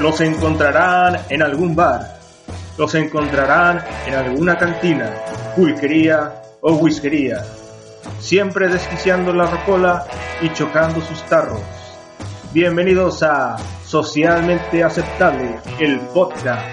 Los encontrarán en algún bar. Los encontrarán en alguna cantina, pulquería o whiskería. Siempre desquiciando la rocola y chocando sus tarros. Bienvenidos a Socialmente Aceptable, el podcast.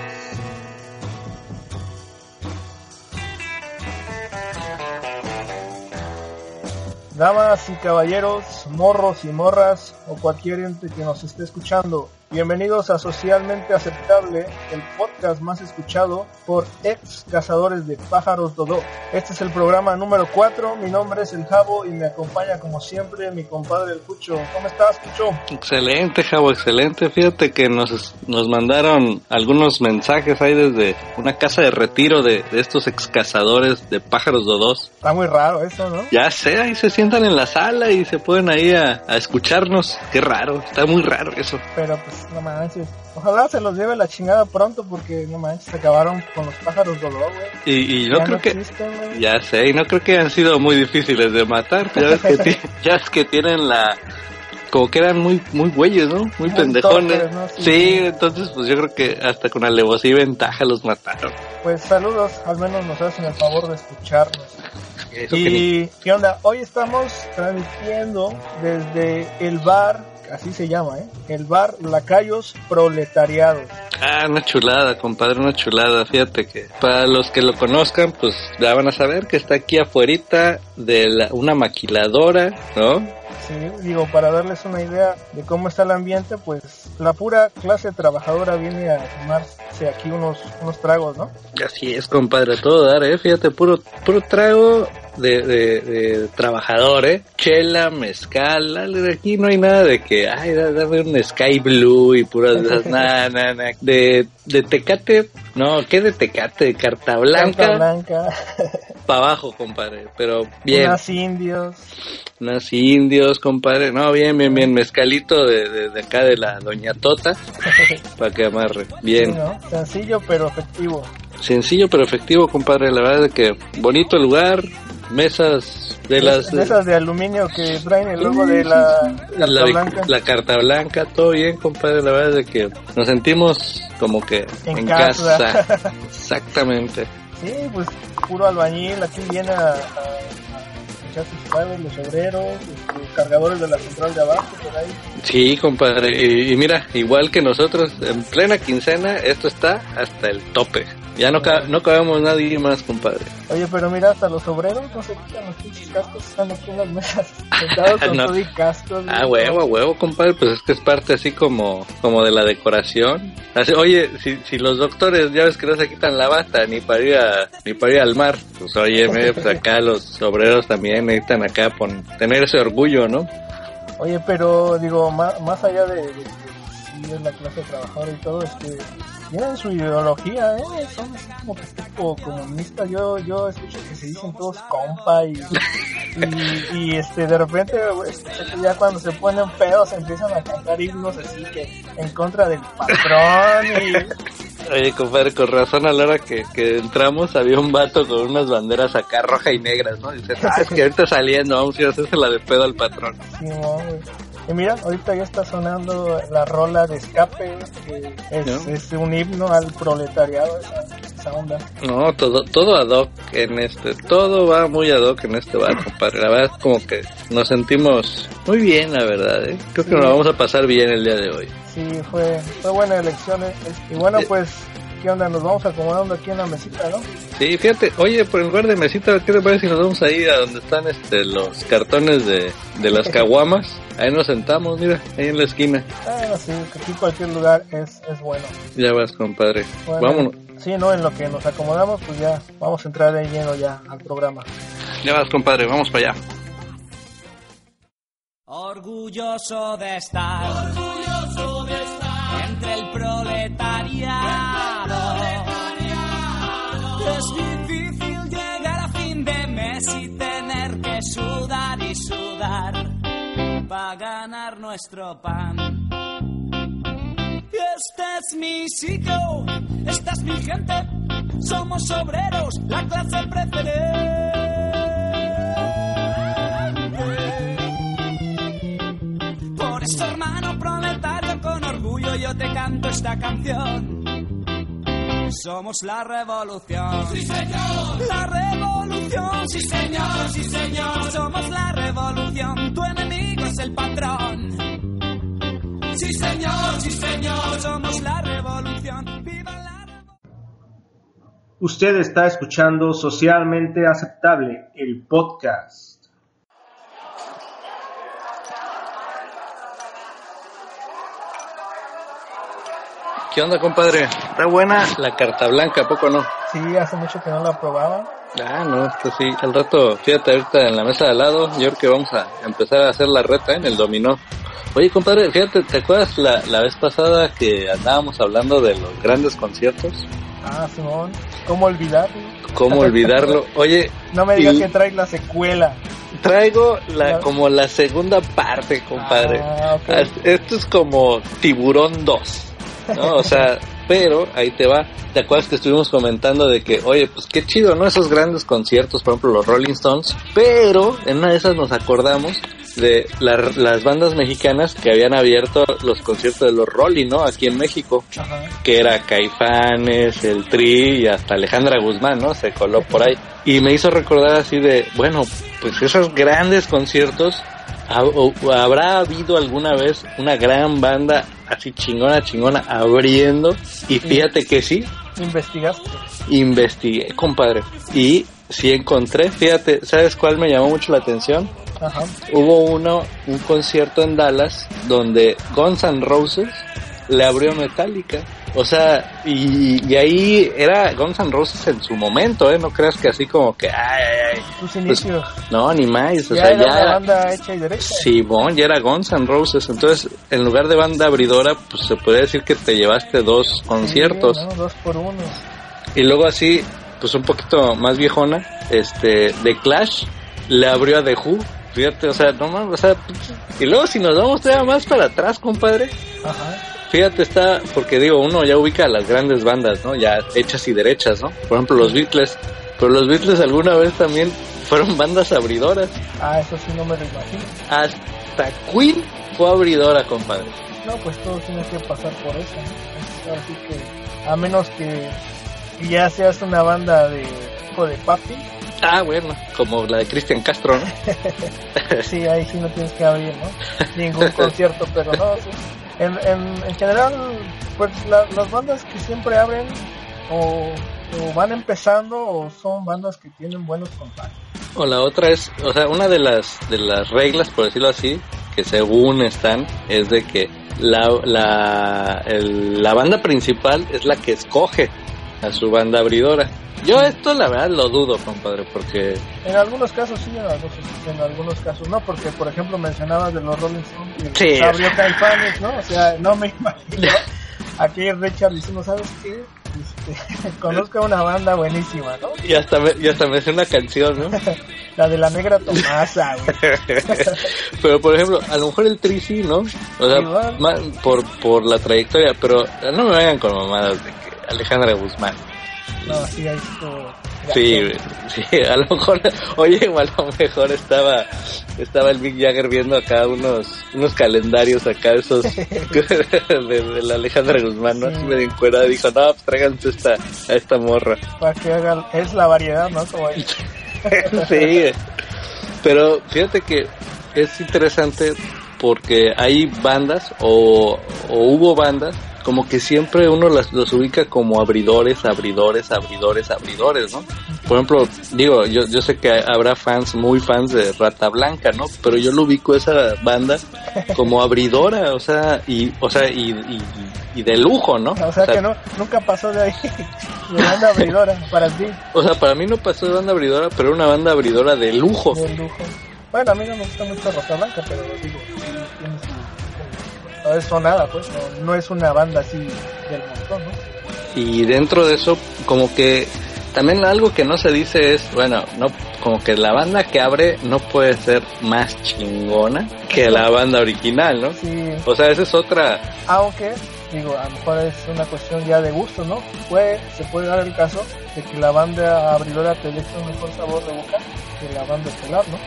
Damas y caballeros, morros y morras, o cualquier ente que nos esté escuchando, bienvenidos a Socialmente Aceptable, el podcast más escuchado por ex cazadores de pájaros Dodó. Este es el programa número 4, mi nombre es El Jabo y me acompaña como siempre mi compadre El Cucho. ¿Cómo estás, Cucho? Excelente, Jabo, excelente. Fíjate que nos, nos mandaron algunos mensajes ahí desde una casa de retiro de, de estos ex cazadores de pájaros Dodós. Está muy raro eso, ¿no? Ya sé, ahí se sientan en la sala y se pueden ahí a, a escucharnos. Qué raro, está muy raro eso. Pero pues no manches. Ojalá se los lleve la chingada pronto porque no manches, se acabaron con los pájaros Dodó, güey. Y, y no Ya creo no que... existen. Ya sé, y no creo que han sido muy difíciles de matar. Ya ves que, ya tienen la... Como que eran muy muy güeyes, ¿no? Muy, Muy pendejones. Sí. Sí, entonces pues yo creo que hasta con alevosía y ventaja los mataron. Pues saludos, al menos nos hacen el favor de escucharnos. Eso ni- Y qué onda, hoy estamos transmitiendo desde el bar, así se llama, ¿eh? El bar Lacayos Proletariados. Ah, una chulada, compadre, una chulada. Fíjate que para los que lo conozcan, pues ya van a saber que está aquí afuerita de la- una maquiladora, ¿no? Sí, digo, para darles una idea de cómo está el ambiente, pues la pura clase trabajadora viene a tomarse aquí unos, unos tragos, ¿no? Así es, compadre, todo dar, ¿eh? Fíjate, puro, puro trago de, de, de trabajador, ¿eh? Chela, mezcal, aquí no hay nada de que, ay, da- dame un Sky Blue y puras de esas, nada, nada, nada. De, de Tecate, no, ¿qué de Tecate? De Carta Blanca, Carta blanca, para abajo, compadre, pero bien. unas indios. Unos indios, compadre. No, bien, bien, bien. Mezcalito de, de, de acá de la Doña Tota. Para que amarre. Sí, Bien. ¿no? Sencillo pero efectivo. Sencillo pero efectivo, compadre. La verdad es que bonito lugar. Mesas de las. De esas de aluminio que traen el logo de la carta la, blanca. la carta blanca, todo bien, compadre. La verdad es que nos sentimos como que En en, casa. casa. Exactamente. Sí, pues puro albañil, aquí viene a, a- a echar sus padres, los obreros, los cargadores de la central de abajo, por ahí. Sí, compadre. Y, y mira, igual que nosotros, en plena quincena, esto está hasta el tope. Ya no, ca- no cabemos nadie más, compadre. Oye, pero mira, hasta los obreros no se quitan los pinches cascos, están aquí en las mesas, sentados con No. todo y cascos. Ah, huevo, a huevo, compadre, pues es que es parte así como, como de la decoración. Así, oye, si, si los doctores ya ves que no se quitan la bata ni para ir a, ni para ir al mar, pues oye, pues acá los obreros también necesitan acá pon- tener ese orgullo, ¿no? Oye, pero digo, más, más allá de, de que sí es la clase trabajadora y todo, este, tienen su ideología, ¿eh? Son así como que tipo comunistas. Yo, yo escucho que se dicen todos compa y, y, y, este, de repente, ya cuando se ponen pedos empiezan a cantar himnos así que en contra del patrón y Oye, compadre, con razón a la hora que, que entramos había un vato con unas banderas acá roja y negras, ¿no? Dice, ah, es que ahorita saliendo, vamos a ir a hacerse la de pedo al patrón. Sí, no, güey. Y mira, ahorita ya está sonando la rola de escape, que es, ¿No? es un himno al proletariado, esa, esa onda. No, todo, todo ad hoc en este, todo va muy ad hoc en este bar, compadre. La verdad es como que nos sentimos muy bien, la verdad, ¿eh? Creo que nos vamos a pasar bien el día de hoy. Sí, fue, fue buena elección. ¿eh? Y bueno, pues, ¿qué onda? Nos vamos acomodando aquí en la mesita, ¿no? Sí, fíjate, oye, por el lugar de mesita, ¿qué te parece si nos vamos ahí a donde están este, los cartones de, de las caguamas? Ahí nos sentamos, mira, ahí en la esquina. Bueno, sí, que aquí cualquier lugar es, es bueno. Ya vas, compadre. Bueno, Vámonos. Sí, ¿no? En lo que nos acomodamos, pues ya vamos a entrar de lleno ya al programa. Ya vas, compadre, vamos para allá. Orgulloso de estar, orgulloso para ganar nuestro pan. Este es mi sitio, esta es mi gente, somos obreros, la clase preferente. Por eso, hermano proletario, con orgullo yo te canto esta canción. Somos la revolución. Sí, señor. La revolución. Sí, señor. Sí, señor. Somos la revolución. Tu enemigo es el patrón. Sí, señor. Sí, señor. Somos la revolución. Viva la revolución. Usted está escuchando Socialmente Aceptable, el podcast. ¿Qué onda, compadre? Está buena la carta blanca, ¿a poco no? Sí, hace mucho que no la probaba. Ah, no, esto sí. Al rato, fíjate ahorita en la mesa de al lado, yo creo que vamos a empezar a hacer la reta en el dominó. Oye, compadre, fíjate, ¿te acuerdas la, la vez pasada que andábamos hablando de los grandes conciertos? Ah, Simón, ¿cómo olvidarlo? ¿Cómo olvidarlo? Oye, No me digas y que traes la secuela. traigo la como la segunda parte, compadre. Ah, ok. As- Esto es como Tiburón 2, ¿no? O sea, pero ahí te va. ¿Te acuerdas que estuvimos comentando de que, oye, pues qué chido, ¿no? Esos grandes conciertos, por ejemplo, los Rolling Stones. Pero en una de esas nos acordamos de la- las bandas mexicanas que habían abierto los conciertos de los Rolling, ¿no? Aquí en México. Ajá. Que era Caifanes, el Tri y hasta Alejandra Guzmán, ¿no? Se coló por ahí. Y me hizo recordar así de, bueno, pues esos grandes conciertos ¿Ha- o- o ¿Habrá habido alguna vez una gran banda así chingona, chingona abriendo? Y fíjate que sí, ¿Investigaste? investigué, compadre. Y sí encontré, fíjate, ¿sabes cuál me llamó mucho la atención? Ajá. Hubo uno, un concierto en Dallas donde Guns N' Roses le abrió Metallica. O sea, y, y ahí era Guns N' Roses en su momento, ¿eh? No creas que así como que, ay, ay, ay. Tus inicios. No, ni más. O ya sea, era una ya. banda hecha y derecha. Simón, ya era Guns N' Roses. Entonces, en lugar de banda abridora, pues se podría decir que te llevaste dos conciertos. Sí, ¿no? Dos por uno. Y luego así, pues un poquito más viejona, este, The Clash le abrió a The Who. Fíjate, o sea, no mames, o sea, y luego si nos vamos todavía más para atrás, compadre, Ajá. Fíjate, está, porque digo, uno ya ubica a las grandes bandas, ¿no? Ya hechas y derechas, ¿no? Por ejemplo, los Beatles, pero los Beatles alguna vez también fueron bandas abridoras. Ah, eso sí no me lo imagino. Hasta Queen fue abridora, compadre. No, pues todo tiene que pasar por eso. ¿no? Así que, a menos que, ya seas una banda de tipo de papi, Ah, bueno, como la de Cristian Castro, ¿no? sí, ahí sí no tienes que abrir, ¿no? Ningún concierto, pero no, sí. En, en, en general, pues la- las bandas que siempre abren o, o van empezando o son bandas que tienen buenos contactos. O la otra es, o sea, una de las de las reglas, por decirlo así, que según están, es de que la, la, la banda principal es la que escoge a su banda abridora. Yo esto la verdad lo dudo, compadre, porque En algunos casos sí, en algunos, en algunos casos no, porque por ejemplo mencionabas de los Rolling Stones y Sí. abrió Caifanes, ¿no? O sea, no me imagino. Aquí Richard diciendo, ¿sabes qué? Este, conozco una banda buenísima, ¿no? y hasta me, y hasta me hace una canción, ¿no? La de la negra Tomasa, güey. pero por ejemplo, a lo mejor el Tri sí, ¿no? O sea, Igual. por, por la trayectoria, pero no me vayan con mamadas de que Alejandra Guzmán. No, sí. Sí, a lo mejor, oye, a lo mejor estaba, estaba el Mick Jagger viendo acá unos, unos calendarios acá esos de, de la Alejandra Guzmán, ¿no? Así Sí. medio encuerada, dijo, no, pues tráiganse esta, a esta morra. Para que es la variedad, ¿no? Como ahí. sí, pero fíjate que es interesante porque hay bandas o, o hubo bandas como que siempre uno las, los ubica como abridores, abridores, abridores, abridores, ¿no? Por ejemplo, digo, yo, yo sé que habrá fans, muy fans de Rata Blanca, ¿no? Pero yo lo ubico esa banda como abridora, o sea, y, o sea, y, y, y de lujo, ¿no? O sea que no, nunca pasó de ahí. De banda abridora para ti, O sea, para mí no pasó de banda abridora, pero era una banda abridora de lujo. de lujo. Bueno, a mí no me gusta mucho Rosa Blanca, pero digo. No es sonada, pues, no, no es una banda así del montón, ¿no? Y dentro de eso, como que también algo que no se dice es, bueno, no, como que la banda que abre no puede ser más chingona que la banda original, ¿no? Sí, O sea, esa es otra, aunque, digo, a lo mejor es una cuestión ya de gusto, ¿no? Puede, se puede dar el caso de que la banda abridora te deje un mejor sabor de boca que la banda estelar, ¿no?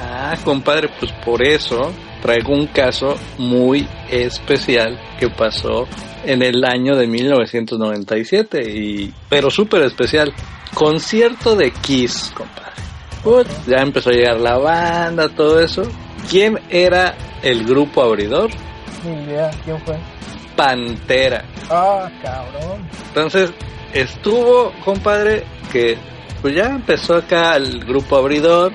ah, compadre, pues por eso, traigo un caso muy especial que pasó en el año de 1997, y, pero súper especial. Concierto de Kiss, compadre. Put, ya empezó a llegar la banda, todo eso. ¿Quién era el grupo abridor? Ni idea, ¿quién fue? Pantera. Ah, cabrón. Entonces, estuvo, compadre, que pues ya empezó acá el grupo abridor,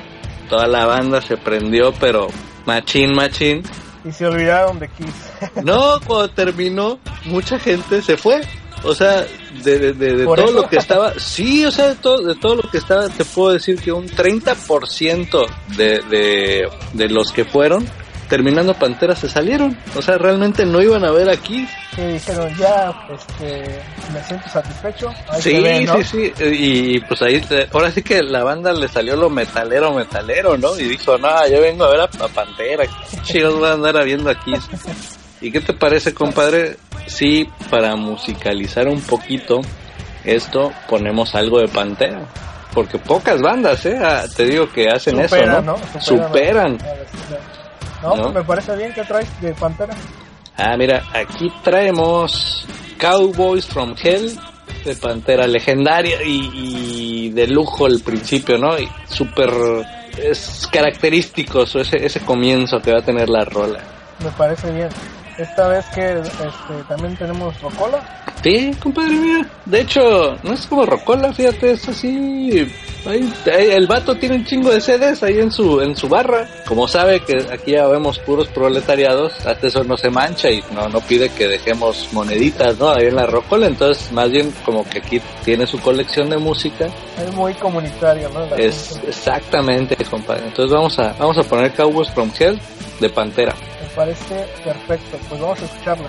toda la banda se prendió, pero machín, machín. Y se olvidaron de Kiss. No, cuando terminó, mucha gente se fue. O sea, de, de, de, de ¿Por todo eso? lo que estaba, sí, o sea, de todo, de todo lo que estaba, te puedo decir que un 30% de, de, de los que fueron, terminando Pantera, se salieron. O sea, realmente no iban a ver aquí. Que dijeron, ya, este, me siento satisfecho. Ahí Sí, se ve, ¿no? sí, sí. Y pues ahí, ahora sí que la banda le salió lo metalero, metalero, ¿no? Y dijo, no, yo vengo a ver a, a Pantera. ¿Qué chicos voy a andar viendo aquí? ¿Y qué te parece, compadre? Si para musicalizar un poquito esto ponemos algo de Pantera. Porque pocas bandas, ¿eh? Ah, Te digo que hacen Superan, eso, ¿no? ¿no? Superan. No, ¿No? me parece bien que traes de Pantera. Ah, mira, aquí traemos Cowboys from Hell de Pantera legendaria y, y de lujo al principio, ¿no? Y súper es característico ese, ese comienzo que va a tener la rola. Me parece bien. Esta vez que este, también tenemos Rocola. Sí, compadre, mira. De hecho, no es como Rocola, fíjate, es así. ahí- ahí el vato tiene un chingo de CDs ahí en su en su barra. Como sabe que aquí ya vemos puros proletariados, hasta eso no se mancha y no no pide que dejemos moneditas, ¿no? Ahí en la Rocola. Entonces, más bien como que aquí tiene su colección de música. Es muy comunitario, ¿no? La Es gente. exactamente, compadre. Entonces vamos a vamos a poner Cowboys from Hell de Pantera. Parece perfecto. Pues vamos a escucharla.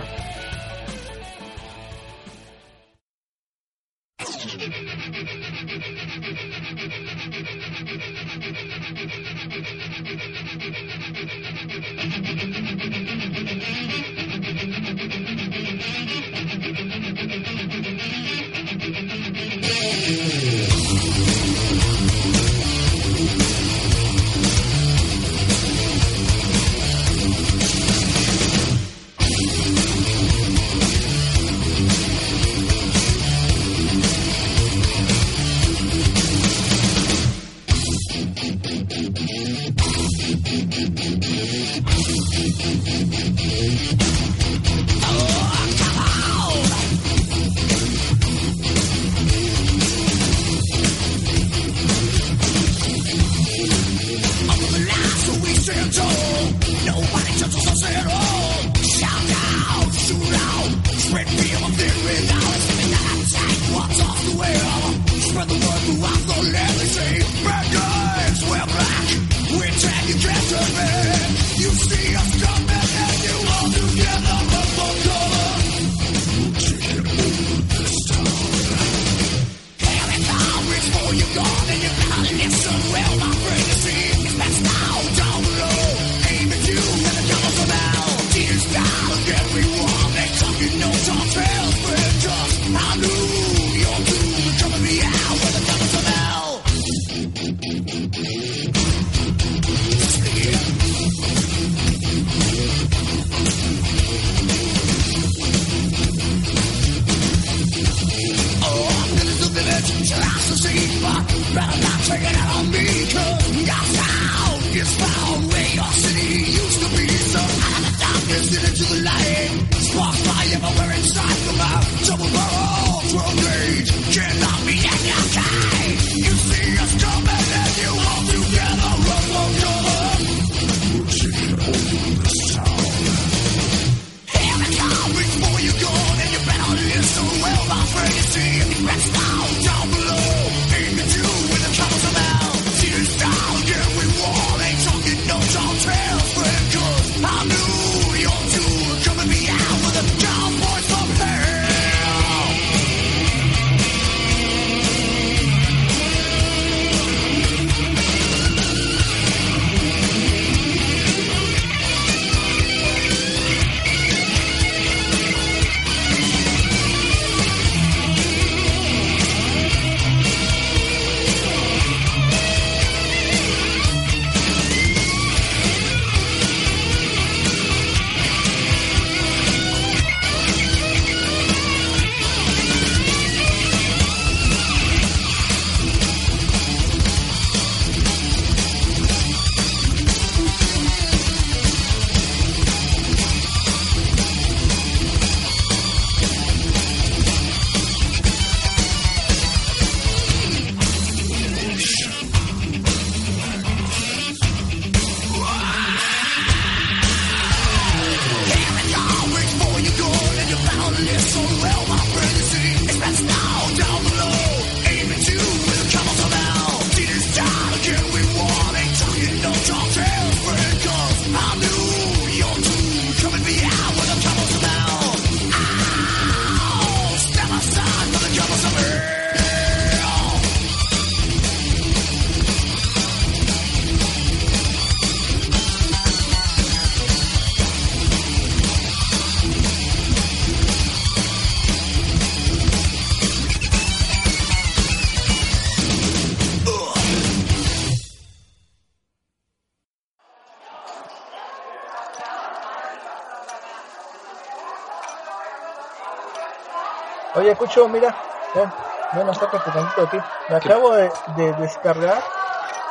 Oye, Cucho, mira, ven, ven, acércate tantito aquí. Me acabo de, de descargar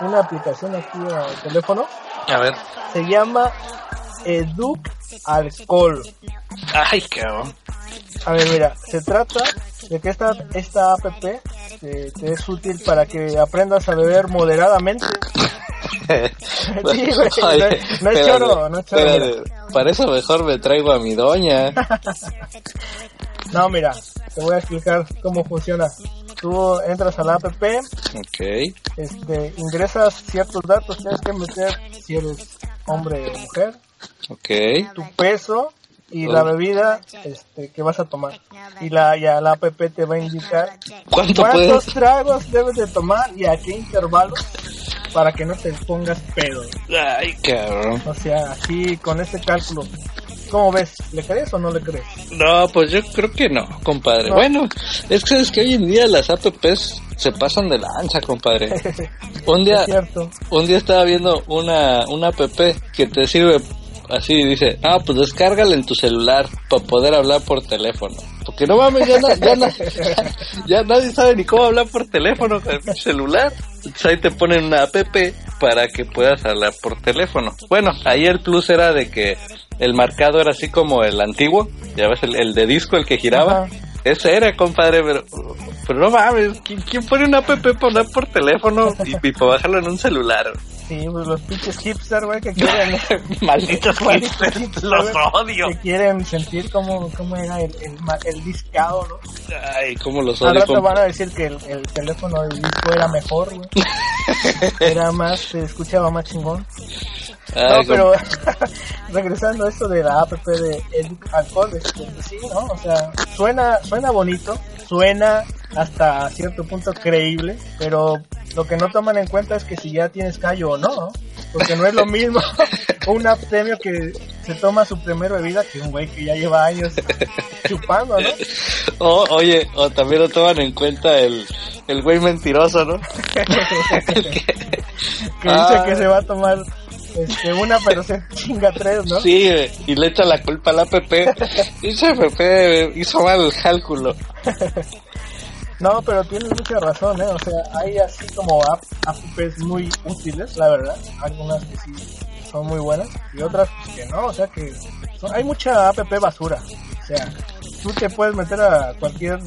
una aplicación aquí al teléfono. A ver. Se llama Educ Alcohol. Ay, cabrón. A ver, mira, se trata de que esta, esta app te, te es útil para que aprendas a beber moderadamente. Sí, güey, no, Oye, no es choro, no es choro. espérate. Para eso mejor me traigo a mi doña. No, mira, te voy a explicar cómo funciona. Tú entras a la app, Ok. este, ingresas ciertos datos, tienes que meter si eres hombre o mujer, Ok. tu peso y la bebida este, que vas a tomar. Y la, ya la app te va a indicar ¿Cuánto cuántos puedes? tragos debes de tomar y a qué intervalos para que no te pongas pedo. Ay, cabrón. O sea, así con este cálculo. ¿Cómo ves? ¿Le crees o no le crees? No, pues yo creo que no, compadre. No. Bueno, es que es que hoy en día las apps se pasan de lanza, compadre. Un día, un día estaba viendo una, una app que te sirve así, dice, ah, pues descárgala en tu celular para poder hablar por teléfono. Porque no mames, ya, na- ya, na- ya nadie sabe ni cómo hablar por teléfono con el celular. Ahí te ponen una app para que puedas hablar por teléfono. Bueno, ahí el plus era de que el marcado era así como el antiguo, ya ves, el, el de disco, el que giraba. Ese era, compadre, pero, pero no mames, ¿quién, quién pone una app para hablar por teléfono y, y para bajarlo en un celular? Sí, pues los pinches hipster, güey, que quieren... Malditos hipsters, los odio. Que quieren sentir cómo, cómo era el, el, el discado, ¿no? Ay, cómo los odio. rato compa. van a decir que el, el teléfono del disco era mejor, güey. Era más, se escuchaba más chingón. No, Ay, pero regresando a esto de la app de Educ Alcohol, este, pues sí, ¿no? O sea, suena, suena bonito, suena hasta cierto punto creíble, pero lo que no toman en cuenta es que si ya tienes callo o no, ¿no? Porque no es lo mismo un abstemio que se toma su primera bebida que un güey que ya lleva años chupando, ¿no? O- oye, o también no toman en cuenta el, el güey mentiroso, ¿no? Que Ah. dice que se va a tomar este, una, pero se chinga tres, ¿no? Sí, y le echa la culpa a la app. Esa app hizo mal el cálculo. No, pero tienes mucha razón, ¿eh? O sea, hay así como app, apps muy útiles, la verdad. Algunas que sí son muy buenas y otras pues que no, o sea que son- hay mucha app basura. O sea, tú te puedes meter a cualquier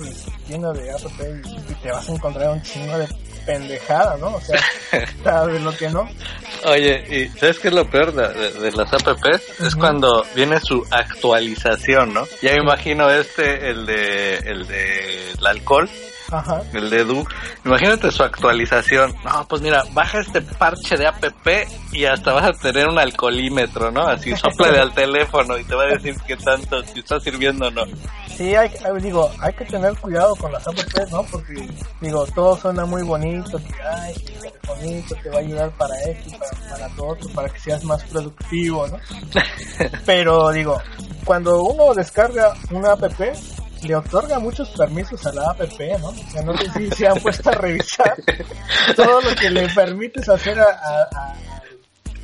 tienda de app y, y te vas a encontrar un chingo de pendejada, ¿no? O sea, sabes lo que no. Oye, ¿y sabes qué es lo peor de, de- de las apps? Es Ujú. cuando viene su actualización, ¿no? Ya me imagino este, el de, el de el alcohol, Ajá. el de Edu. Imagínate su actualización. No, pues mira, baja este parche de app y hasta vas a tener un alcoholímetro, ¿no? Así soplale al teléfono y te va a decir qué tanto, si está sirviendo o no. Sí, hay, digo, hay que tener cuidado con las apps, ¿no? Porque, digo, todo suena muy bonito, que, ay, el telefonito te va a ayudar para esto, para, para todo para que seas más productivo, ¿no? Pero, digo, cuando uno descarga una app, le otorga muchos permisos a la app, ¿no? O sea, no sé si se han puesto a revisar todo lo que le permites hacer a, a, a-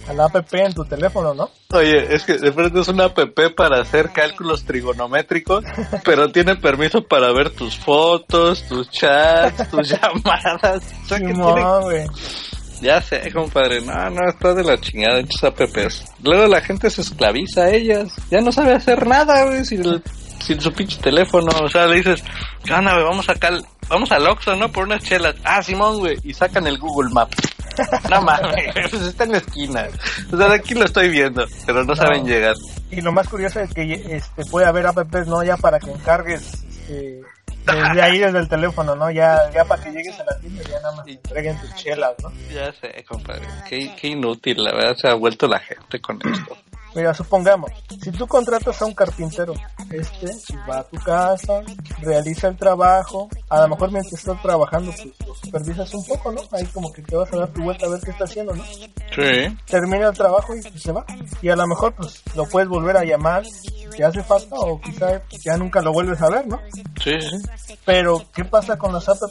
a la app en tu teléfono, ¿no? Oye, es que de frente es una app para hacer cálculos trigonométricos, pero tiene permiso para ver tus fotos, tus chats, tus llamadas. O sea, que Simón, güey. Ya sé, compadre. No, no, está de la chingada esas apps. Luego la gente se esclaviza a ellas. Ya no sabe hacer nada, güey, sin, el- sin su pinche teléfono. O sea, le dices, ¿qué onda, güey? Vamos acá, vamos al Oxxo, ¿no? Por unas chelas. Ah, Simón, güey. Y sacan el Google Maps. No mames, pues está en la esquina. O sea, de aquí lo estoy viendo, pero no, saben llegar. Y lo más curioso es que este, puede haber apps, ¿no? Ya para que encargues este, desde ahí, desde el teléfono, ¿no? Ya, ya para que llegues a la tienda, ya nada más te entreguen tus chelas, ¿no? Ya sé, compadre. Qué, qué inútil, la verdad, se ha vuelto la gente con esto. Mira, supongamos, si tú contratas a un carpintero, este va a tu casa, realiza el trabajo, a lo mejor mientras estás trabajando, pues lo supervisas un poco, ¿no? Ahí como que te vas a dar tu vuelta a ver qué está haciendo, ¿no? Sí. Termina el trabajo y pues, se va. Y a lo mejor, pues, lo puedes volver a llamar si hace falta o quizá ya nunca lo vuelves a ver, ¿no? Sí, sí. Pero, ¿qué pasa con las apps?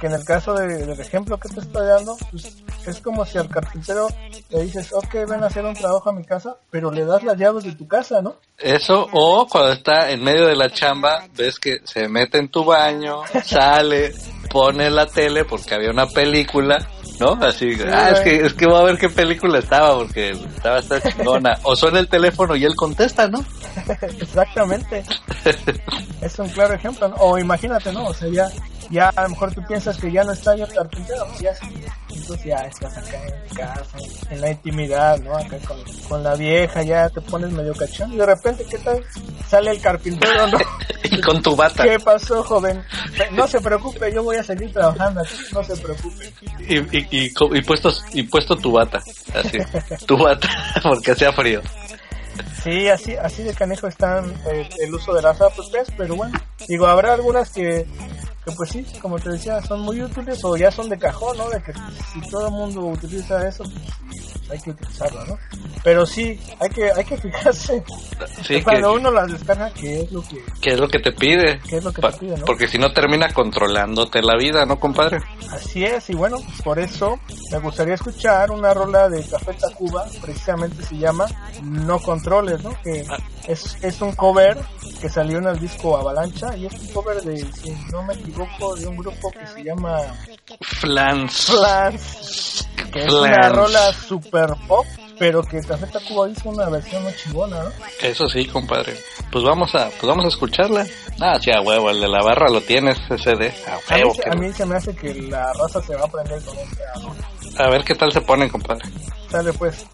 Que en el caso de- del ejemplo que te estoy dando, pues es como si al carpintero le dices, ok, ven a hacer un trabajo a mi casa, pero le das las llaves de tu casa, ¿no? Eso, o cuando está en medio de la chamba, ves que se mete en tu baño, sale, pone la tele porque había una película, ¿no? Así, ah, es que, es que voy a ver qué película estaba porque estaba esta chingona. O suena el teléfono y él contesta, ¿no? Exactamente. es un claro ejemplo, ¿no? O imagínate, ¿no? O sea, ya, ya a lo mejor tú piensas que ya no está yo el carpintero, pues ya sí. Entonces ya estás acá en casa, en la intimidad, ¿no? Acá con, con la vieja, ya te pones medio cachón y de repente, ¿qué tal? Sale el carpintero, ¿no? y con tu bata. ¿Qué pasó, joven? No se preocupe, yo voy a seguir trabajando aquí, no se preocupe. Y, y, y, co- y puestos, y puesto tu bata, así, tu bata, porque hacía frío. Sí, así, así de canejo están eh, el uso de las apps, pero bueno, digo, habrá algunas que, que pues sí, como te decía, son muy útiles o ya son de cajón, ¿no? De que si todo el mundo utiliza eso, pues, hay que utilizarlo, ¿no? Pero sí, hay que, hay que fijarse Sí, que, cuando uno las descarga, qué es lo que, que es lo que te pide. qué es lo que Pa- te pide, ¿no? Porque si no termina controlándote la vida, ¿no, compadre? Así es, y bueno, pues por eso me gustaría escuchar una rola de Café Tacuba, precisamente se llama No Controles, ¿no? Que es, es un cover que salió en el disco Avalancha y es un cover de, si no me equivoco, de un grupo que se llama Flans. Flans, que es una rola super pop, pero que Café Tacuba hizo una versión muy chingona, ¿no? Eso sí, compadre. Pues vamos a, pues vamos a escucharla. Ah, sí, a huevo, el de la barra lo tienes, ese de a A mí, huevo. que a mí se me hace que la raza se va a aprender con rola. A ver qué tal se ponen, compadre. Sale pues.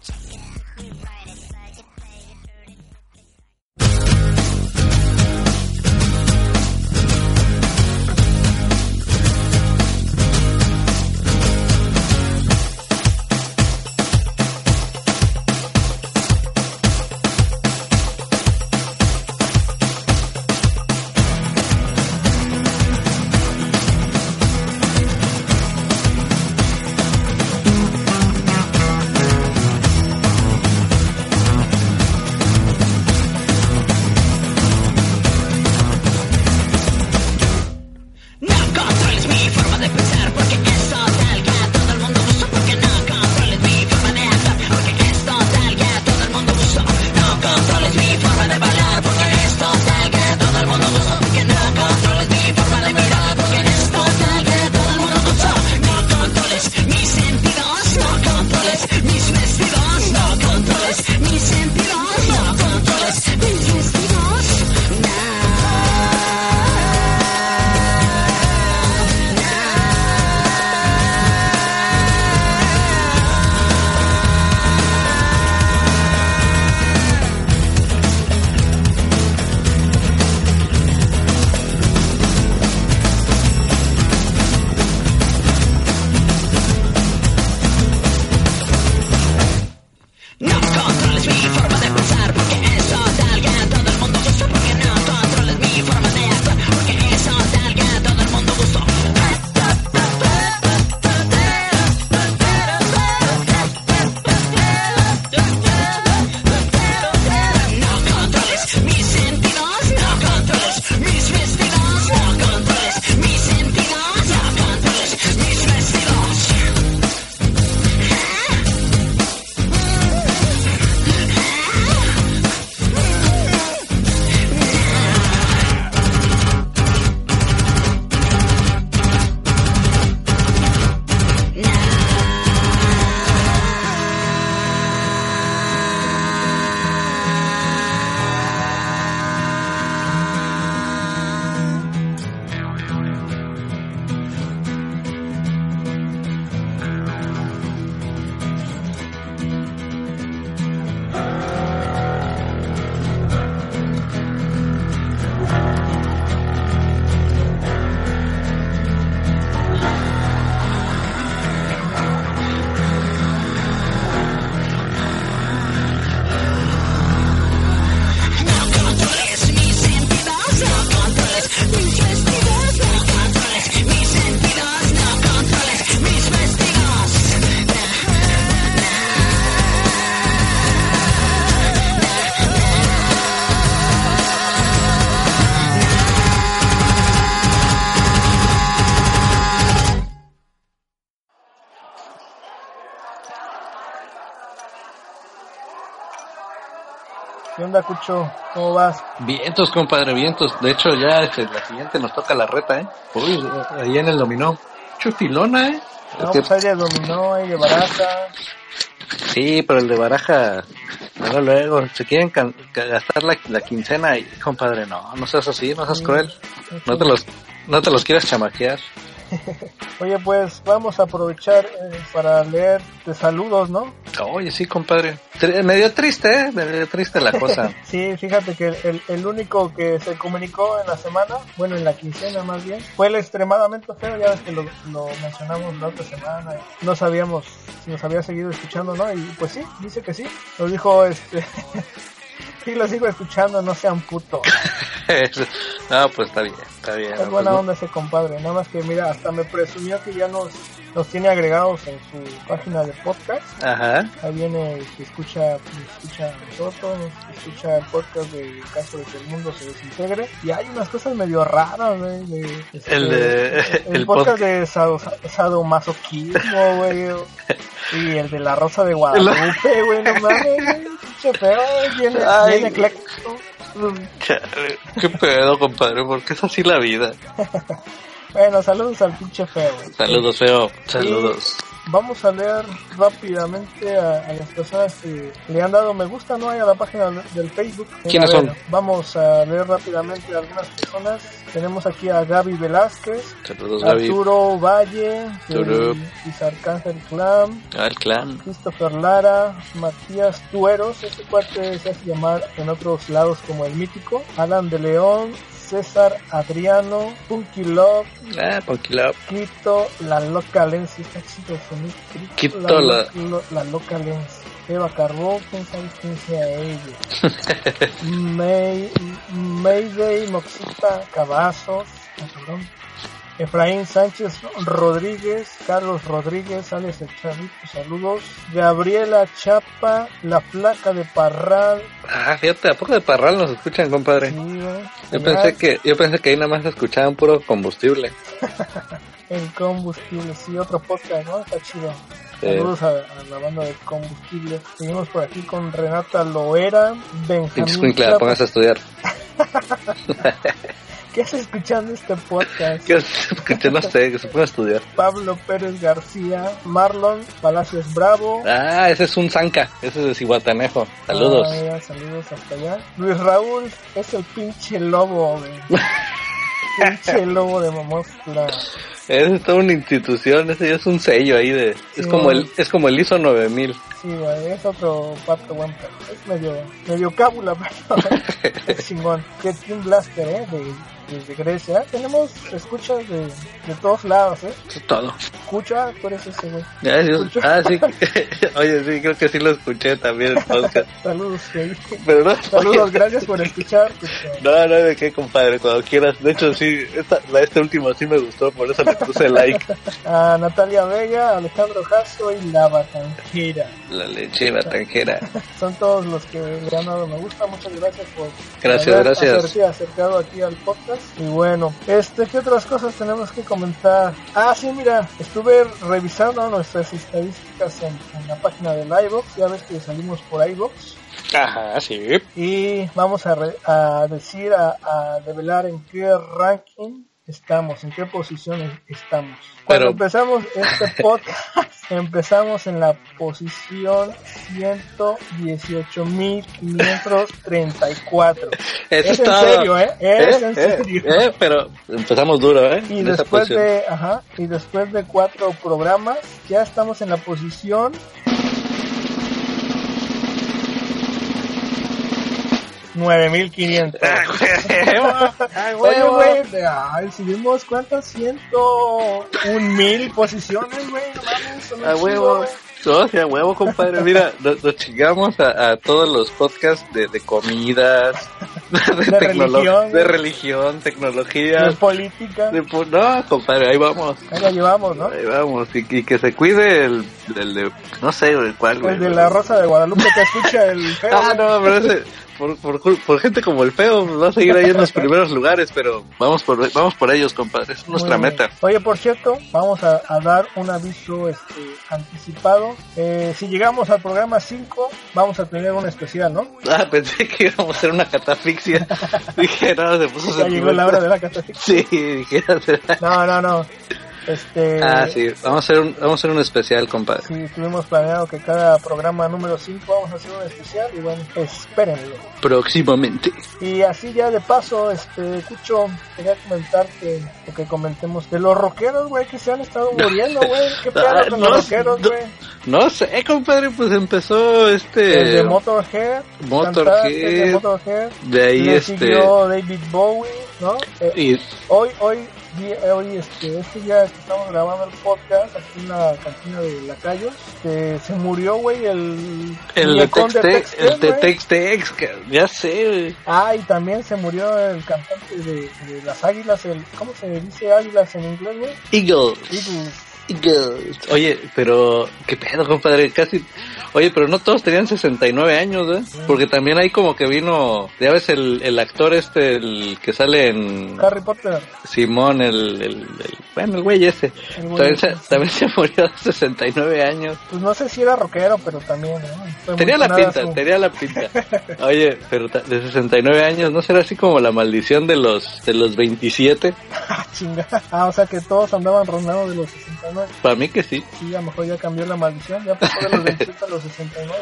Onda, Cucho? ¿Cómo vas? Vientos, compadre, vientos. De hecho, ya este, la siguiente nos toca la reta, ¿eh? Uy, ahí en el dominó. Chufilona, ¿eh? No, Es que- pues hay de dominó, hay de baraja. Sí, pero el de baraja, luego, luego, se quieren gastar la, la quincena y, compadre, no, no seas así, no seas cruel. No te los, no te los quieras chamaquear. Oye, pues vamos a aprovechar eh, para leer de saludos, ¿no? Oye, sí, compadre. Tri- medio triste, ¿eh? Medio triste la cosa. Sí, fíjate que el único que se comunicó en la semana, bueno, en la quincena más bien, fue el extremadamente feo, ya ves que lo, lo mencionamos la otra semana, y no sabíamos si nos había seguido escuchando, ¿no? Y pues sí, dice que sí, nos dijo este... Sí, lo sigo escuchando, no sean putos. no, pues está bien, está bien. Es Pues, buena no- onda ese compadre, nada más que mira, hasta me presumió que ya nos, nos tiene agregados en su página de podcast. Ajá. Ahí viene que escucha, escucha que escucha el podcast de caso de que el mundo se desintegre. Y hay unas cosas medio raras, güey. de- este, El de- el, el podcast de sado- sadomasoquismo, güey. Y el de la Rosa de Guadalupe, güey, no mames. Pinche feo, ecléctico. ¿Qué pedo, compadre? ¿Por qué es así la vida? Bueno, saludos al pinche feo, güey. Saludos, feo. Saludos. Vamos a leer rápidamente a, a las personas que le han dado me gusta, no hay a la página de- del Facebook. ¿Quiénes ver, son? Vamos a leer rápidamente a algunas personas. Tenemos aquí a Gaby Velázquez, Saludos, Gaby. Arturo Valle, Arturo. Luis Arcángel Clam, Ah, el clan. Christopher Lara, Matías Tueros, este cuate se hace llamar en otros lados como el mítico, Alan de León, César Adriano, Punky Love, Ah, Ponquilao. Quito, la loca lens, está chido sonido. Quito la, la- lo- la loca lens. Eva Carbó, quién sabe quién sea ella. May, Mayday, Moxita, Cavazos. Efraín Sánchez Rodríguez, Carlos Rodríguez, Alex el Chavito, saludos. Gabriela Chapa, La Flaca de Parral. Ah, fíjate, ¿a poco de parral nos escuchan, compadre? sí. Yo pensé que, yo pensé que ahí nada más escuchaban puro combustible. En combustible, sí, otro podcast, ¿no? Está chido. Sí. Saludos a, a la banda de combustible. Seguimos por aquí con Renata Loera, Benjamín. Póngase a estudiar. ¿Qué haces escuchando este podcast? Que escuché, no sé, que se a estudiar. Pablo Pérez García, Marlon Palacios Bravo. Ah, ese es un zanca, ese es de Cihuatanejo. Saludos. Ah, ya, saludos hasta allá. Luis Raúl es el pinche lobo, güey. pinche lobo de Mamostla. Es toda una institución, ese ya es un sello ahí de... Sí, es como el es como el ISO 9000. Sí, güey, es otro pato perro. Es medio, medio cábula, pero es chingón. Que Team Blaster, ¿eh? De, desde Grecia. Tenemos escuchas de, de todos lados, ¿eh? Todo. Escucha, tú eres ese, güey. Sí, ah, sí. Oye, sí, creo que sí lo escuché también el podcast. Saludos, güey. Pero no, Saludos, oye, gracias por escuchar. No, no, de qué, compadre, cuando quieras. De hecho, sí, esta, la, este último sí me gustó, por eso le puse like. A Natalia Vega, Alejandro Jasso y La Batanjera. La leche batanjera. Son todos los que le han dado me gusta. Muchas gracias por Gracias, gracias. acercado aquí al podcast. Y bueno, este, ¿qué otras cosas tenemos que comentar? Ah, sí, mira, estuve revisando nuestras estadísticas en, en la página del iVox. Ya ves que salimos por iVox. Ajá, sí. Y vamos a, re- a decir, a, a develar en qué ranking estamos, en qué posición estamos. Cuando Pero- empezamos este podcast, empezamos en la posición 118.534. Eso es es en serio, ¿eh? Es en eh, serio. eh, pero empezamos duro, ¿eh? Y después de, ajá, y después de cuatro programas, ya estamos en la posición 9500. ¡Ah! ¡Ah, Oye, huevo! güey, ay, subimos cuántas, ciento un mil posiciones, güey, no A huevo. güey. No, sí, a huevo, compadre. Mira, nos, nos chingamos a, a todos los podcasts de, de comidas, de, De religión. de religión, tecnología. De política, de pu- no, compadre, ahí vamos. ahí la llevamos, ¿no? Ahí vamos. Y, y que se cuide el, el de, no sé, güey, cuál, güey. El de la Rosa de Guadalupe que escucha el feo, Ah, no, pero ese, por, por, por gente como el feo va a seguir ahí en los primeros lugares, pero vamos por, vamos por ellos, compadre. Es nuestra meta. Oye, por cierto, vamos a, a dar un aviso este, anticipado. Eh, si llegamos al programa 5, vamos a tener un especial, ¿no? Ah, pensé que íbamos a hacer una catafixia. dije, no, se puso Ya llegó la hora de la catástrofe. Sí, dije, No, no, no. Este, Ah, sí, vamos a hacer un, vamos a hacer un especial, compadre. Sí, tuvimos planeado que cada programa número 5 vamos a hacer un especial y bueno, espérenlo. Próximamente. Y así ya de paso, este, Cucho, quería comentarte, o que comentemos, de los rockeros, güey, que se han estado muriendo, güey. ¿Qué pedo Ah, con no, los rockeros, no. güey? No sé, compadre, pues empezó este... El de Motorhead, Motorhead. de Motorhead, de ahí le este... David Bowie, ¿no? Eh, hoy, hoy, hoy, este, este día que estamos grabando el podcast aquí en la cantina de Lacayos, que se murió, güey, el... el de Tex-Tex, el de. Tex-Tex, ya sé, güey. Ah, y también se murió el cantante de, de las águilas, el, ¿cómo se dice águilas en inglés, güey? Eagles. Eagles. Eagles. Oye, pero, ¿qué pedo, compadre? Casi. Oye, pero no todos tenían 69 años, ¿eh? Porque también ahí como que vino. Ya ves el, el actor este, el que sale en. Harry Potter. Simón, el, el, el- bueno, el güey ese. El güey También se, también se murió a 69 años. Pues no sé si era rockero, pero también, ¿no? Tenía la pinta, su- tenía la pinta. Oye, pero de 69 años, ¿no será así como la maldición de los de los 27? Ah, chinga. Ah, o sea que todos andaban rondando de los 69. Para mí que sí. Sí, a lo mejor ya cambió la maldición, ya pasó de los 27 a los 69.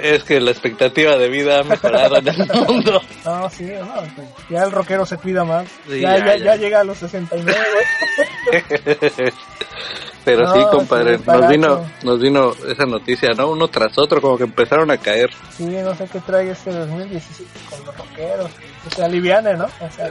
Es que la expectativa de vida ha mejorado en el mundo. No, sí, no, pues, ya el rockero se cuida más. Sí, ya, ya, ya, ya. ya llega a los 69, güey. Pero sí, No, compadre, sí, nos barato. vino, nos vino esa noticia, ¿no? Uno tras otro, como que empezaron a caer. Sí, no sé qué trae este 2017 con los rockeros. Que se aliviane, ¿no? O sea,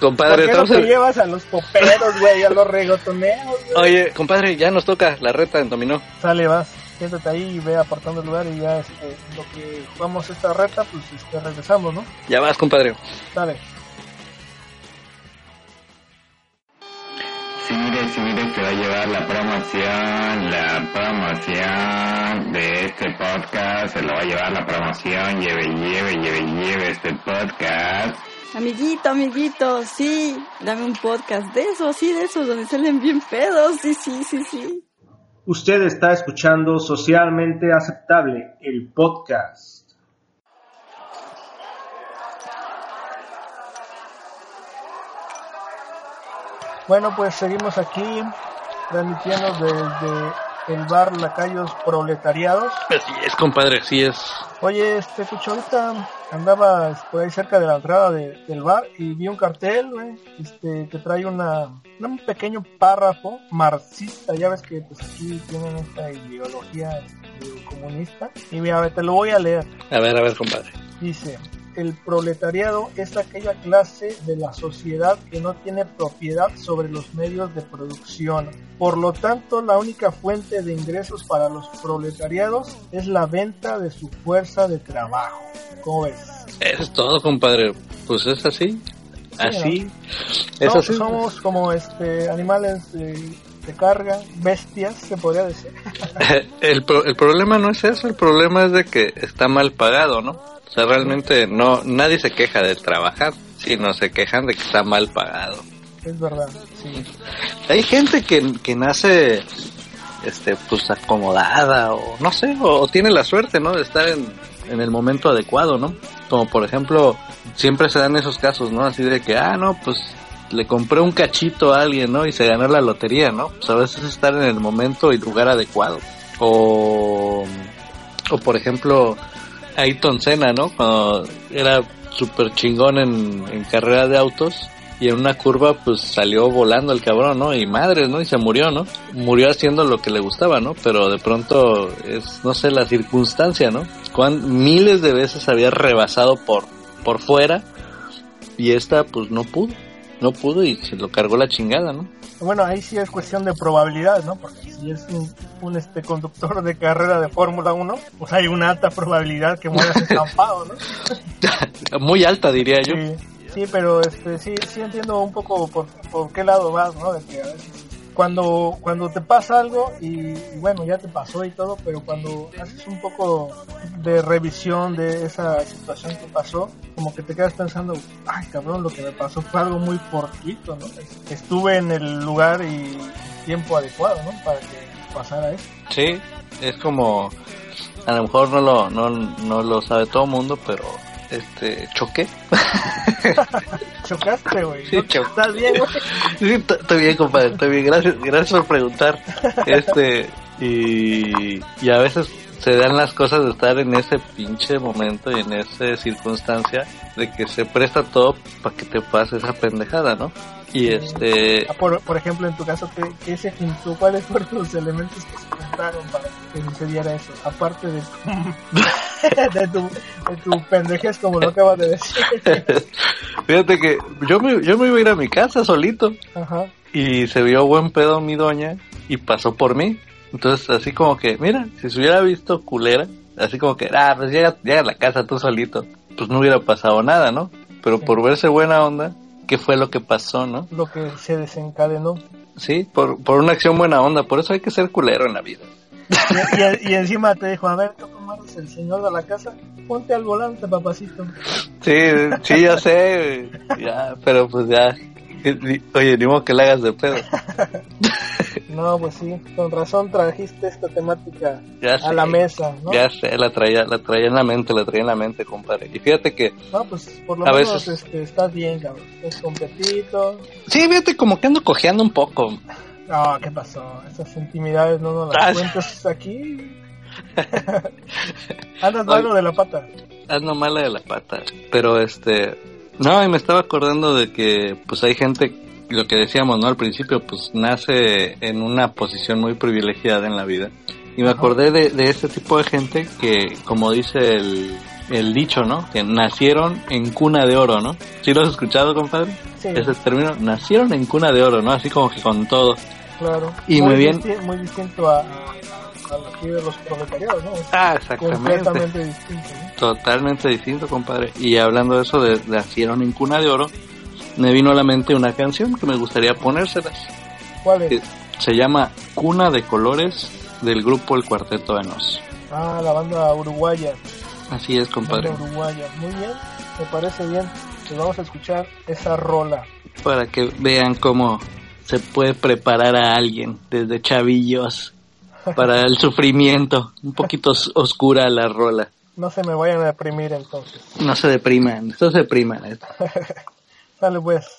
Compadre, ¿por qué no te llevas a los poperos, güey, a los regotoneos? Oye, compadre, ya nos toca la reta en dominó. Sale, vas, siéntate ahí y ve apartando el lugar y ya este, lo que jugamos esta reta, pues este, regresamos, ¿no? Ya vas, compadre. Dale. Sí, mire, sí, mire, se va a llevar la promoción, la promoción de este podcast, se lo va a llevar la promoción, lleve, lleve, lleve, lleve este podcast. Amiguito, amiguito, sí, dame un podcast de esos, sí, de esos, donde salen bien pedos, sí, sí, sí, sí. Usted está escuchando Socialmente Aceptable, el podcast. Bueno, pues seguimos aquí transmitiendo desde el bar Lacayos Proletariados. Así es, compadre, así es. Oye, este Cucho, ahorita andaba por ahí cerca de la entrada de- del bar y vi un cartel, güey, este, que trae una, un pequeño párrafo marxista. Ya ves que pues aquí tienen esta ideología este, comunista. Y mira, a ver, te lo voy a leer. A ver, a ver, compadre. Dice, el proletariado es aquella clase de la sociedad que no tiene propiedad sobre los medios de producción. Por lo tanto, la única fuente de ingresos para los proletariados es la venta de su fuerza de trabajo. ¿Cómo ves? Es todo, compadre. Pues es así. Así. Es así. Somos como este animales de, de carga, bestias, se podría decir. el, pro- el problema no es eso, el problema es de que está mal pagado, ¿no? O sea, realmente no nadie se queja de trabajar, sino se quejan de que está mal pagado. Es verdad, sí. Hay gente que, que nace este pues acomodada o no sé, o, o tiene la suerte, ¿no? de estar en, en el momento adecuado, ¿no? Como por ejemplo, siempre se dan esos casos, ¿no? Así de que, ah, no, pues le compré un cachito a alguien, ¿no? Y se ganó la lotería, ¿no? Pues a veces estar en el momento y lugar adecuado. O, o por ejemplo, Ayrton Senna, ¿no? Cuando era súper chingón en, en carrera de autos y en una curva pues salió volando el cabrón, ¿no? Y madre, ¿no? Y se murió, ¿no? Murió haciendo lo que le gustaba, ¿no? Pero de pronto es, no sé, la circunstancia, ¿no? Cuán, miles de veces había rebasado por, por fuera y esta pues no pudo, no pudo y se lo cargó la chingada, ¿no? Bueno, ahí sí es cuestión de probabilidad, ¿no? Porque si es un, un, este conductor de carrera de Fórmula 1, pues hay una alta probabilidad que mueras estampado, ¿no? Muy alta diría yo. Sí, sí, pero este sí sí entiendo un poco por, por qué lado vas, ¿no? De que a veces cuando, cuando te pasa algo y, y bueno, ya te pasó y todo, pero cuando haces un poco de revisión de esa situación que pasó, como que te quedas pensando, ay cabrón, lo que me pasó fue algo muy fortuito, ¿no? Estuve en el lugar y tiempo adecuado, ¿no? Para que pasara eso. Sí, es como, a lo mejor no lo, no, no lo sabe todo el mundo, pero este, choqué. Chocaste, güey. Sí, ¿Estás bien, güey? Sí, estoy bien, compadre, estoy bien. Gracias, gracias por preguntar. Este, y, y a veces se dan las cosas de estar en ese pinche momento y en esa circunstancia de que se presta todo para que te pase esa pendejada, ¿no? Y este, Ah, Por, por ejemplo, en tu caso, ¿qué, qué se juntó? ¿Cuáles fueron los elementos que se juntaron para que sucediera eso? Aparte de de tu, de tu pendejez, como lo acabas de decir. fíjate que yo me, yo me iba a ir a mi casa solito Ajá. y se vio buen pedo mi doña y pasó por mí. Entonces, así como que, mira, si se hubiera visto culera, así como que, ah, pues llega, llega a la casa tú solito, pues no hubiera pasado nada, ¿no? Pero por verse buena onda, ¿qué fue lo que pasó, no? Lo que se desencadenó. Sí, por, por una acción buena onda, por eso hay que ser culero en la vida. Y, y- y encima te dijo, a ver, tú cómo eres el señor de la casa, ponte al volante, papacito. Sí, sí, ya sé, ya, pero pues ya, oye, ni modo que le hagas de pedo. No, pues sí, con razón trajiste esta temática Ya a sé. la mesa, ¿no? Ya sé, la traía, la traía en la mente, la traía en la mente, compadre. Y fíjate que, No, pues por lo A menos veces- este, estás bien, cabrón. Es completito. sí, fíjate como que ando cojeando un poco. No, ¿qué pasó? Esas intimidades no nos las Ah, cuentas aquí. Andas malo de la pata. ando mala de la pata. Pero este, no, y me estaba acordando de que pues hay gente, lo que decíamos, ¿no? Al principio, pues nace en una posición muy privilegiada en la vida. Y me acordé de, de este tipo de gente que, como dice el, el dicho, ¿no? Que nacieron en cuna de oro, ¿no? ¿Sí lo has escuchado, compadre? Sí, Ese término, nacieron en cuna de oro, ¿no? Así como que con todo. claro. y muy muy bien- disti- muy distinto a, de los proletariados, ¿no? Ah, exactamente. completamente distinto, ¿no? Totalmente distinto, compadre. Y hablando de eso de nacieron en cuna de oro, me vino a la mente una canción que me gustaría ponérselas. ¿Cuál es? Eh, Se llama Cuna de Colores del grupo El Cuarteto de Nos. Ah, la banda uruguaya. Así es, compadre. Banda uruguaya. Muy bien, me parece bien. Pues vamos a escuchar esa rola. Para que vean cómo se puede preparar a alguien desde chavillos para el sufrimiento. Un poquito os- oscura la rola. No se me vayan a deprimir entonces. No se depriman, no se depriman. Dale pues.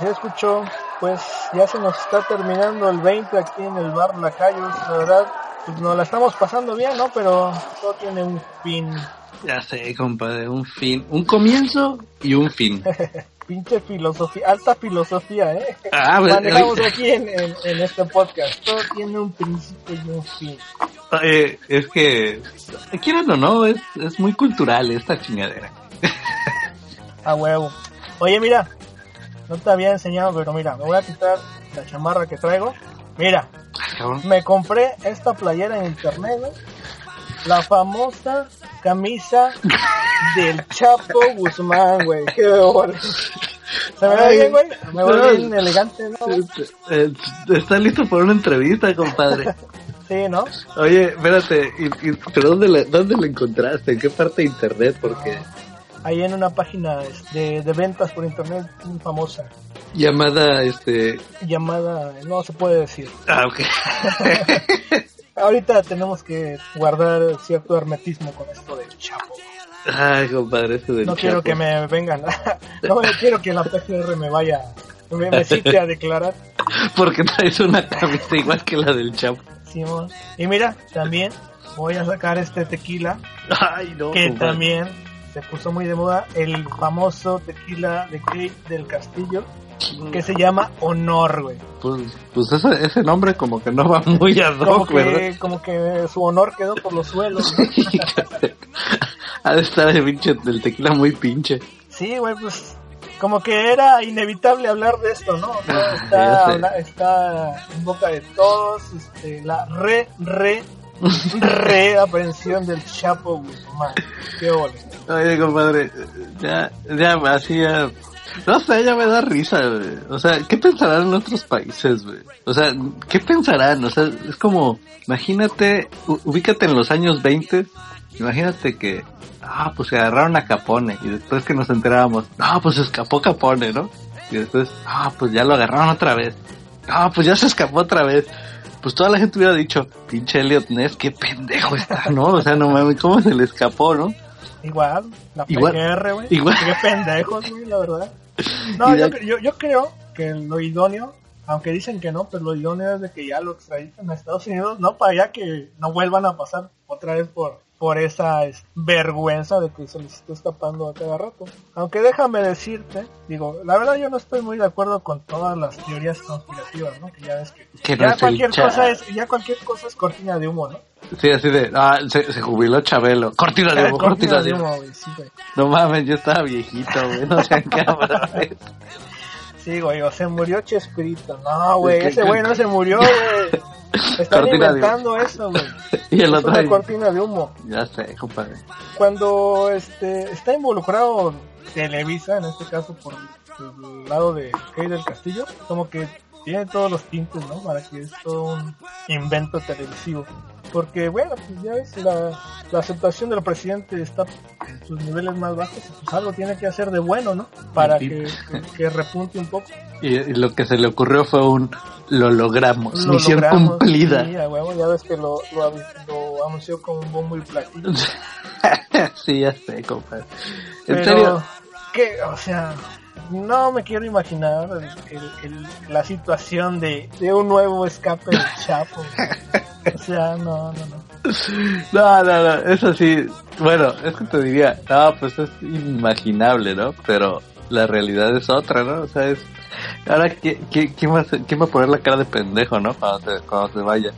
Así escuchó, pues ya se nos está terminando el 20 aquí en el bar Lacayos, la verdad, pues nos la estamos pasando bien, ¿no? Pero todo tiene un fin. Ya sé, compadre, un fin, un comienzo y un fin. Pinche filosofía, alta filosofía, ¿eh? Ah, pues, Manejamos oye, aquí en, en, en este podcast. Todo tiene un principio y un fin. oye, es que, quieran o no, es, es muy cultural esta chingadera. A huevo. Oye, mira, no te había enseñado, pero mira, me voy a quitar la chamarra que traigo. Mira, me compré esta playera en internet. La famosa camisa del Chapo Guzmán, güey. Qué bola. ¿Se me ve bien, güey? Me no. veo bien elegante, ¿no? Eh, ¿Está listo para una entrevista, compadre? Sí, ¿no? Oye, espérate, y, y- ¿pero dónde la, dónde la encontraste? ¿En qué parte de internet? Porque Ahí en una página de, de ventas por internet muy famosa. llamada, este... Llamada, no se puede decir. Ah, ok. Ahorita tenemos que guardar cierto hermetismo con esto del Chapo. Ay, compadre, ese del No quiero que me vengan. no quiero que la PGR me vaya. Me, me cite a declarar. Porque traes una camisa igual que la del Chapo. Simón. Y mira, también voy a sacar este tequila Ay, no, que compadre. también se puso muy de moda. El famoso tequila de Kate del Castillo que se llama Honor, güey. Pues, pues ese, ese nombre como que no va muy Como hoc, ¿verdad? que, como que su honor quedó por los suelos. ¿no? ha de estar el pinche del tequila muy pinche. Sí, güey, pues como que era inevitable hablar de esto, ¿no? O sea, está, está en boca de todos, este, la re, re, reaprensión del Chapo Guzmán. Qué ole. Oye, compadre, ya, ya, así ya... No sé, ya me da risa, güey. O sea, ¿qué pensarán en otros países, güey? O sea, ¿qué pensarán? O sea, es como, imagínate, ubícate en los años 20, imagínate que, ah, pues se agarraron a Capone, y después que nos enterábamos, ah, pues se escapó Capone, ¿no? Y después, ah, pues ya lo agarraron otra vez, ah, pues ya se escapó otra vez. Pues toda la gente hubiera dicho, pinche Elliot Ness, qué pendejo está, ¿no? O sea, no mames, ¿cómo se le escapó, no? Igual, la Igual- PGR, güey. igual. Qué pendejos, güey, la verdad. No, yo, yo, yo creo que lo idóneo, aunque dicen que no, pero lo idóneo es de que ya lo extraditen a Estados Unidos, no para ya que no vuelvan a pasar otra vez por por esa es, vergüenza de que se les esté escapando a cada rato. Aunque déjame decirte, digo, la verdad yo no estoy muy de acuerdo con todas las teorías conspirativas, ¿no? Que ya ves que, Que no ya cualquier cosa es ya cualquier cosa es cortina de humo, ¿no? Sí, así de, ah, se, se jubiló Chabelo. Cortina de humo, cortina de humo. güey, sí. No mames, yo estaba viejito, güey, no sean cabrones. Sí, güey, o se murió Chespirito. No, güey, ese güey no se murió, güey. Están inventando eso, güey. Y el Es otro una cortina de humo. ya sé, compadre. Cuando este está involucrado Televisa, en este caso por el lado de Key del Castillo, como que tiene todos los tintes, ¿no? Para que es todo un invento televisivo. Porque, bueno, pues ya ves, la, la aceptación del presidente está en sus niveles más bajos y pues algo tiene que hacer de bueno, ¿no? Para que, que, que repunte un poco. Y, y lo que se le ocurrió fue un, lo logramos, Lo misión logramos, cumplida. Sí, ya ves que lo, lo, lo anunció con un bombo y platillo. Sí, ya sé, compadre. En Pero, serio, que, o sea, no me quiero imaginar el- el- el- la situación de, de un nuevo escape del Chapo. O sea, no, no, no. No, no, no, eso sí. Bueno, es que te diría, no, pues es inimaginable, ¿no? Pero la realidad es otra, ¿no? O sea, es. Ahora, ¿qué, qué, quién, va a, quién va a poner la cara de pendejo, ¿no? Cuando se, cuando se vaya.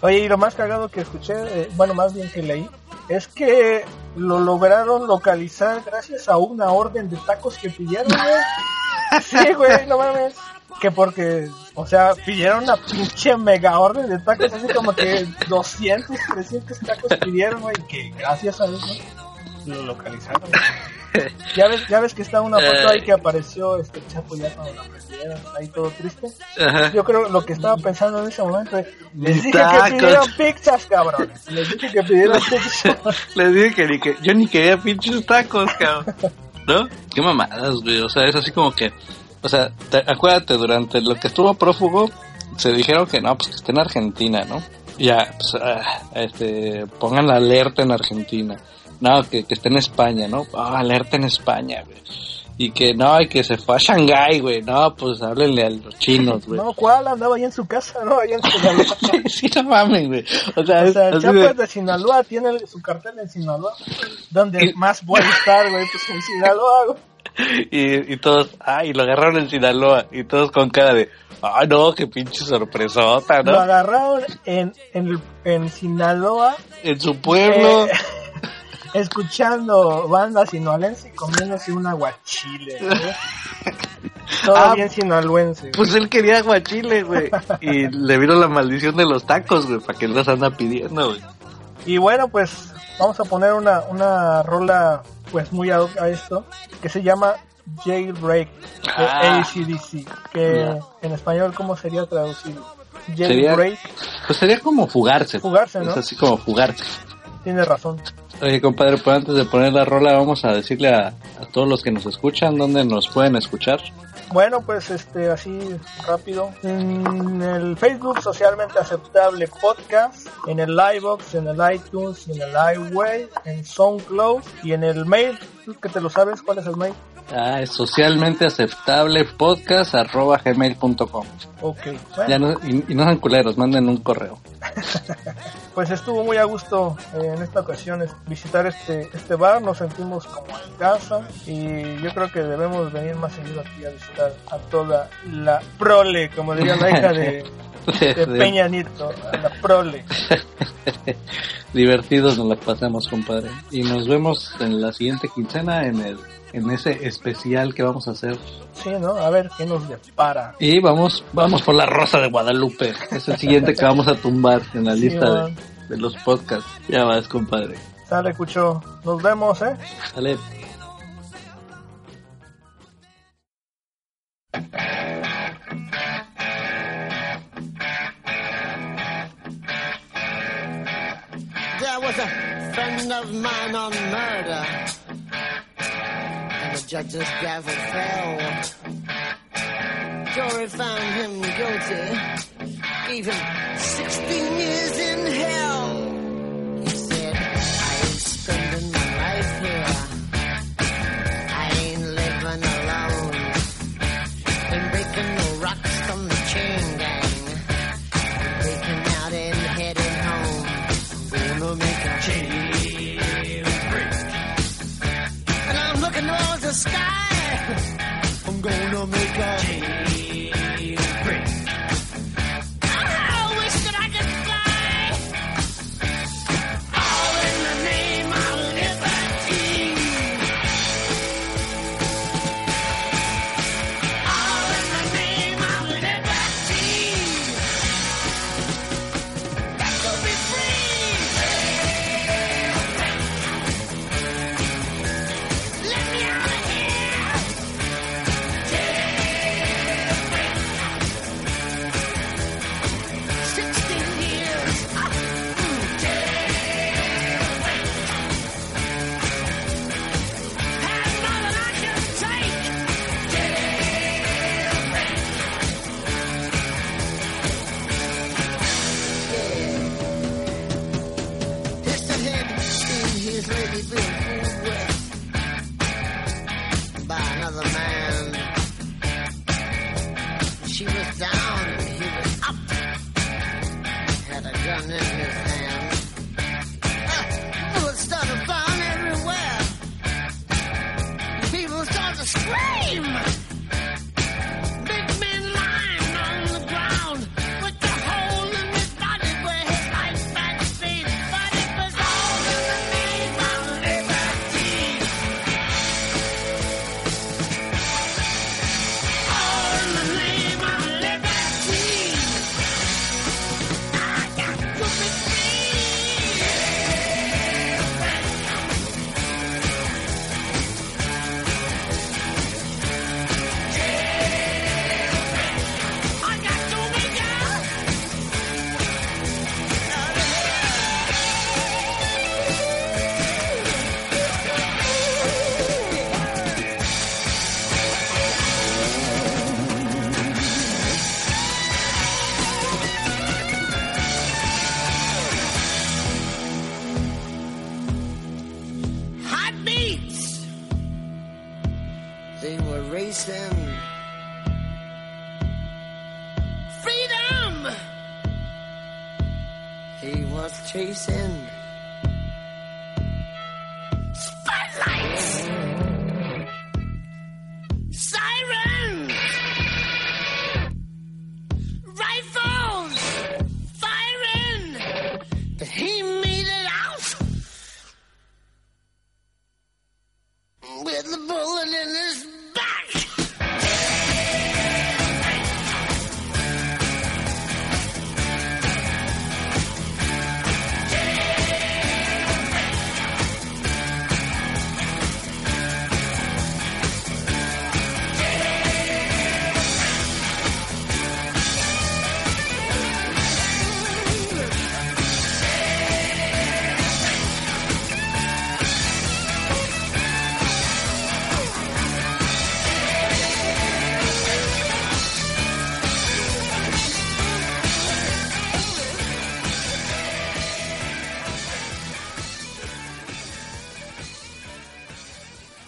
Oye, y lo más cagado que escuché, eh, bueno, más bien que leí, es que lo lograron localizar gracias a una orden de tacos que pidieron, güey. Sí, güey, no mames. Que porque, o sea, pidieron una pinche mega orden de tacos, así como que 200, 300 tacos pidieron, güey, que gracias a eso lo localizaron. güey. Ya ves, ya ves que está una foto ahí que apareció este Chapo ya cuando lo ahí todo triste. Ajá. Yo creo lo que estaba pensando en ese momento es, les dije tacos. que pidieron pizzas, cabrones. Les dije que pidieron pizzas. Les dije que, ni que yo ni quería pinches tacos, cabrón. ¿No? Qué mamadas, güey. O sea, es así como que. O sea, te- acuérdate, durante lo que estuvo prófugo, se dijeron que no, pues que esté en Argentina, ¿no? Ya, pues, ah, este, pongan la alerta en Argentina. No, que, que esté en España, ¿no? Ah, alerta en España, güey. Y que no, y que se fue a Shanghái, güey. No, pues háblenle a los chinos, güey. No, ¿cuál? Andaba ahí en su casa, ¿no? Ahí en Sinaloa. sí, no mames, güey. O sea, O es sea, Chapo de- es de Sinaloa, tiene su cartel en Sinaloa. Donde más voy a estar, güey? Pues en Sinaloa, güey. Y, y todos, ay, lo agarraron en Sinaloa. Y todos con cara de, ah, no, qué pinche sorpresota, Lo ¿no? agarraron en, en, en Sinaloa, En su pueblo. eh, escuchando banda sinaloense y comiéndose un aguachile, güey. Todo Ah, bien sinaloense. Pues él quería aguachile, güey. Y le vino la maldición de los tacos, güey, para que él los anda pidiendo, güey. Y bueno, pues vamos a poner una, una rola pues muy ad hoc a esto que se llama Jailbreak de Ah. ACDC. Que Ya. en español, ¿cómo sería traducido? Sería- Jailbreak, Pues sería como fugarse. Fugarse, ¿no? Es así como fugarse. tiene razón. Oye, compadre, pues antes de poner la rola, vamos a decirle a, a todos los que nos escuchan dónde nos pueden escuchar. Bueno, pues este así rápido. En el Facebook socialmente aceptable podcast, en el iBox, en el iTunes, en el iWay, en SoundCloud y en el mail. ¿Tú que te lo sabes? ¿Cuál es el mail? Ah, es socialmente aceptable podcast arroba gmail.com. Ok. Bueno, Ya no, y, y no sean culeros, manden un correo. pues estuvo muy a gusto eh, en esta ocasión es- visitar este este bar. Nos sentimos como en casa y yo creo que debemos venir más seguido aquí a visitar a toda la prole, como diría la hija de, de Peña Nieto, a la prole. Divertidos nos la pasamos, compadre. Y nos vemos en la siguiente quincena en el en ese especial que vamos a hacer. Sí, ¿no? A ver qué nos depara. Y vamos vamos por la Rosa de Guadalupe. Es el siguiente que vamos a tumbar en la Sí, lista de, los podcasts. Ya vas, compadre. Sale, Cucho. Nos vemos, ¿eh? Sale. There was a friend of mine on murder, the judge's gavel fell. Jury found him guilty, gave him 16 years in hell.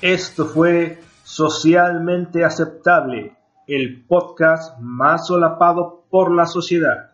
Esto fue Socialmente Aceptable, el podcast más solapado por la sociedad.